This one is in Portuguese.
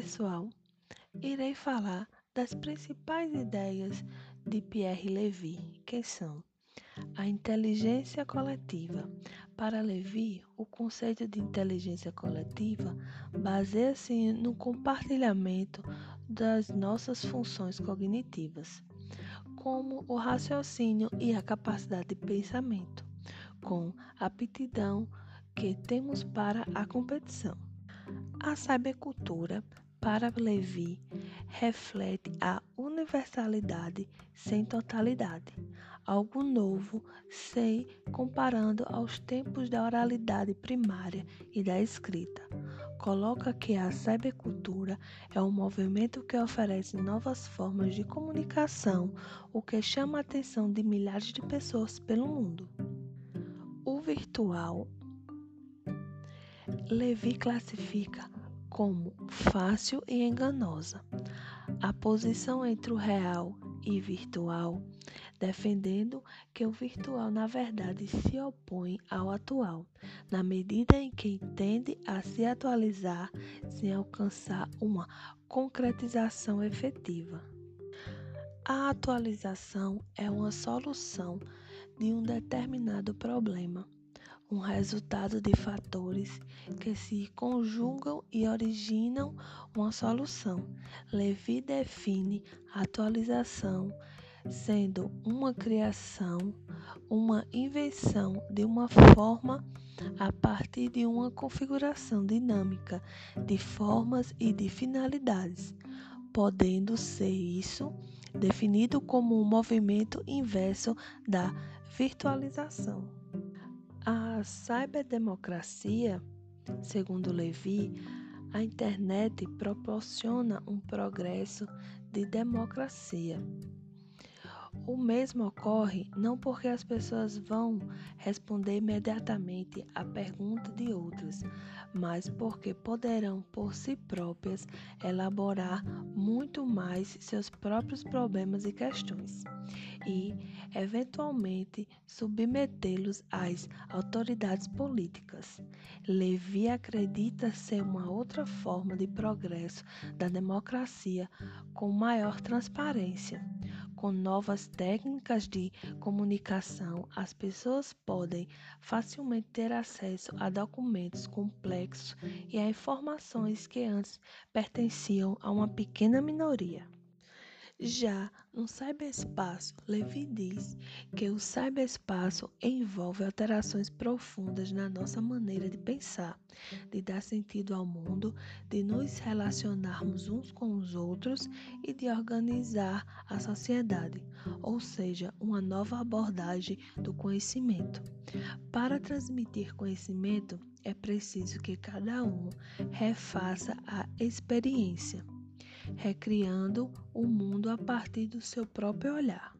pessoal, irei falar das principais ideias de Pierre Levy, que são a inteligência coletiva. Para Levy, o conceito de inteligência coletiva baseia-se no compartilhamento das nossas funções cognitivas, como o raciocínio e a capacidade de pensamento, com aptidão que temos para a competição. A cybercultura, para Levi, reflete a universalidade sem totalidade, algo novo, sem comparando aos tempos da oralidade primária e da escrita. Coloca que a cybercultura é um movimento que oferece novas formas de comunicação, o que chama a atenção de milhares de pessoas pelo mundo. O virtual Levi classifica como fácil e enganosa. A posição entre o real e virtual, defendendo que o virtual na verdade se opõe ao atual, na medida em que tende a se atualizar sem alcançar uma concretização efetiva. A atualização é uma solução de um determinado problema um resultado de fatores que se conjugam e originam uma solução. Levi define atualização sendo uma criação, uma invenção de uma forma a partir de uma configuração dinâmica de formas e de finalidades, podendo ser isso definido como um movimento inverso da virtualização. A cyberdemocracia, segundo Levi, a internet proporciona um progresso de democracia. O mesmo ocorre não porque as pessoas vão responder imediatamente à pergunta de outras, mas porque poderão por si próprias elaborar muito mais seus próprios problemas e questões e, eventualmente, submetê-los às autoridades políticas. Levi acredita ser uma outra forma de progresso da democracia com maior transparência. Com novas técnicas de comunicação, as pessoas podem facilmente ter acesso a documentos complexos e a informações que antes pertenciam a uma pequena minoria. Já no cyberespaço, Levi diz que o cyberespaço envolve alterações profundas na nossa maneira de pensar, de dar sentido ao mundo, de nos relacionarmos uns com os outros e de organizar a sociedade, ou seja, uma nova abordagem do conhecimento. Para transmitir conhecimento, é preciso que cada um refaça a experiência recriando o mundo a partir do seu próprio olhar.